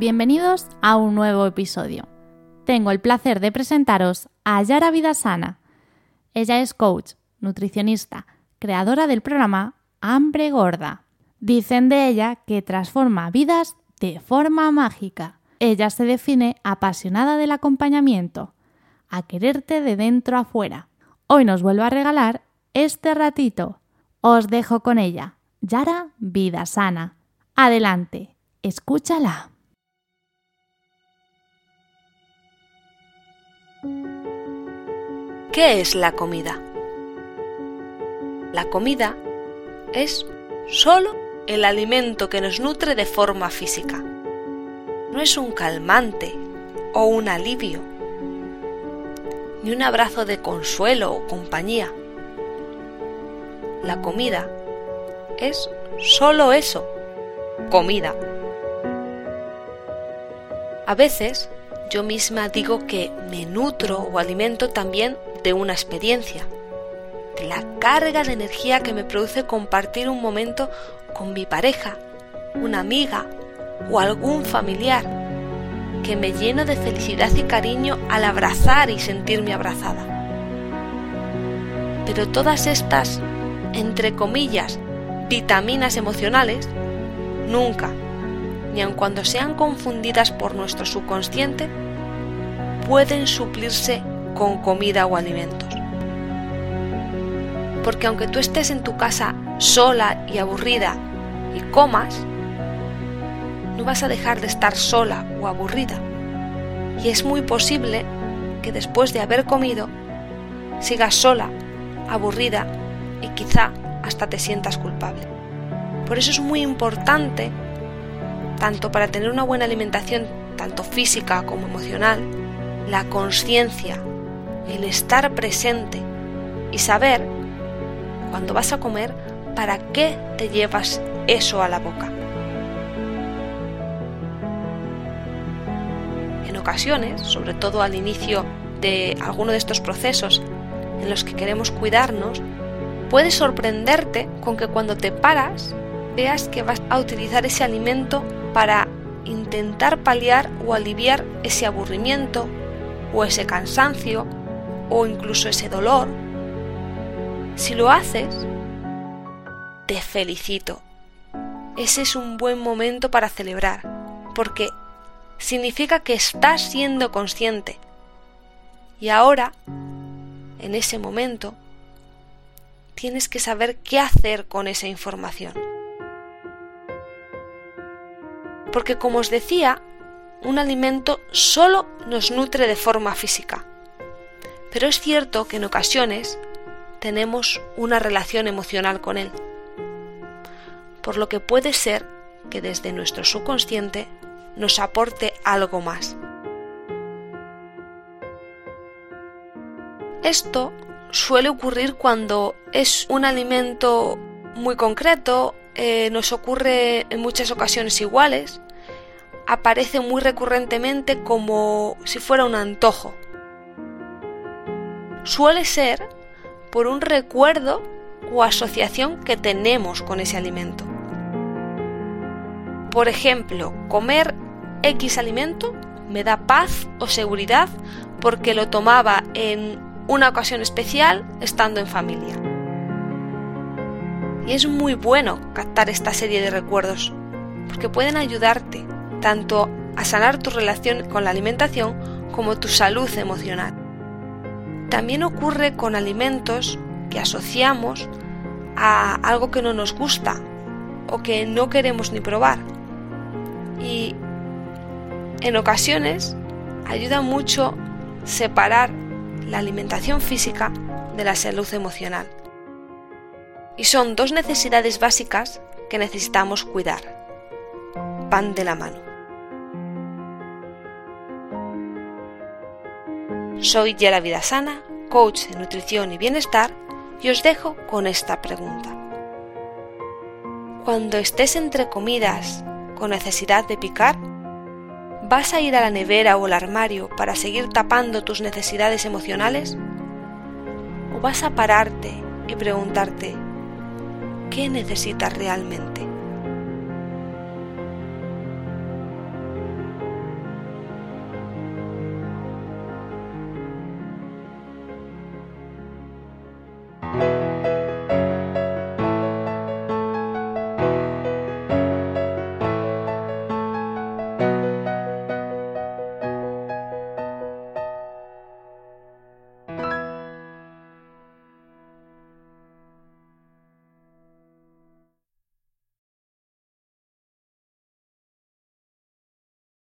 Bienvenidos a un nuevo episodio. Tengo el placer de presentaros a Yara Vidasana. Ella es coach, nutricionista, creadora del programa Hambre Gorda. Dicen de ella que transforma vidas de forma mágica. Ella se define apasionada del acompañamiento, a quererte de dentro a fuera. Hoy nos vuelve a regalar este ratito. Os dejo con ella, Yara Vidasana. Adelante, escúchala. ¿Qué es la comida? La comida es solo el alimento que nos nutre de forma física. No es un calmante o un alivio, ni un abrazo de consuelo o compañía. La comida es solo eso, comida. A veces yo misma digo que me nutro o alimento también de una experiencia, de la carga de energía que me produce compartir un momento con mi pareja, una amiga o algún familiar, que me lleno de felicidad y cariño al abrazar y sentirme abrazada. Pero todas estas, entre comillas, vitaminas emocionales, nunca, ni aun cuando sean confundidas por nuestro subconsciente, pueden suplirse con comida o alimentos. Porque aunque tú estés en tu casa sola y aburrida y comas, no vas a dejar de estar sola o aburrida. Y es muy posible que después de haber comido sigas sola, aburrida y quizá hasta te sientas culpable. Por eso es muy importante, tanto para tener una buena alimentación, tanto física como emocional, la conciencia el estar presente y saber, cuando vas a comer, para qué te llevas eso a la boca. En ocasiones, sobre todo al inicio de alguno de estos procesos en los que queremos cuidarnos, puede sorprenderte con que cuando te paras veas que vas a utilizar ese alimento para intentar paliar o aliviar ese aburrimiento o ese cansancio o incluso ese dolor, si lo haces, te felicito. Ese es un buen momento para celebrar, porque significa que estás siendo consciente. Y ahora, en ese momento, tienes que saber qué hacer con esa información. Porque como os decía, un alimento solo nos nutre de forma física. Pero es cierto que en ocasiones tenemos una relación emocional con él, por lo que puede ser que desde nuestro subconsciente nos aporte algo más. Esto suele ocurrir cuando es un alimento muy concreto, eh, nos ocurre en muchas ocasiones iguales, aparece muy recurrentemente como si fuera un antojo suele ser por un recuerdo o asociación que tenemos con ese alimento. Por ejemplo, comer X alimento me da paz o seguridad porque lo tomaba en una ocasión especial estando en familia. Y es muy bueno captar esta serie de recuerdos porque pueden ayudarte tanto a sanar tu relación con la alimentación como tu salud emocional. También ocurre con alimentos que asociamos a algo que no nos gusta o que no queremos ni probar. Y en ocasiones ayuda mucho separar la alimentación física de la salud emocional. Y son dos necesidades básicas que necesitamos cuidar. Pan de la mano. Soy Yara Vidasana, coach de nutrición y bienestar, y os dejo con esta pregunta. Cuando estés entre comidas con necesidad de picar, ¿vas a ir a la nevera o al armario para seguir tapando tus necesidades emocionales? ¿O vas a pararte y preguntarte, ¿qué necesitas realmente?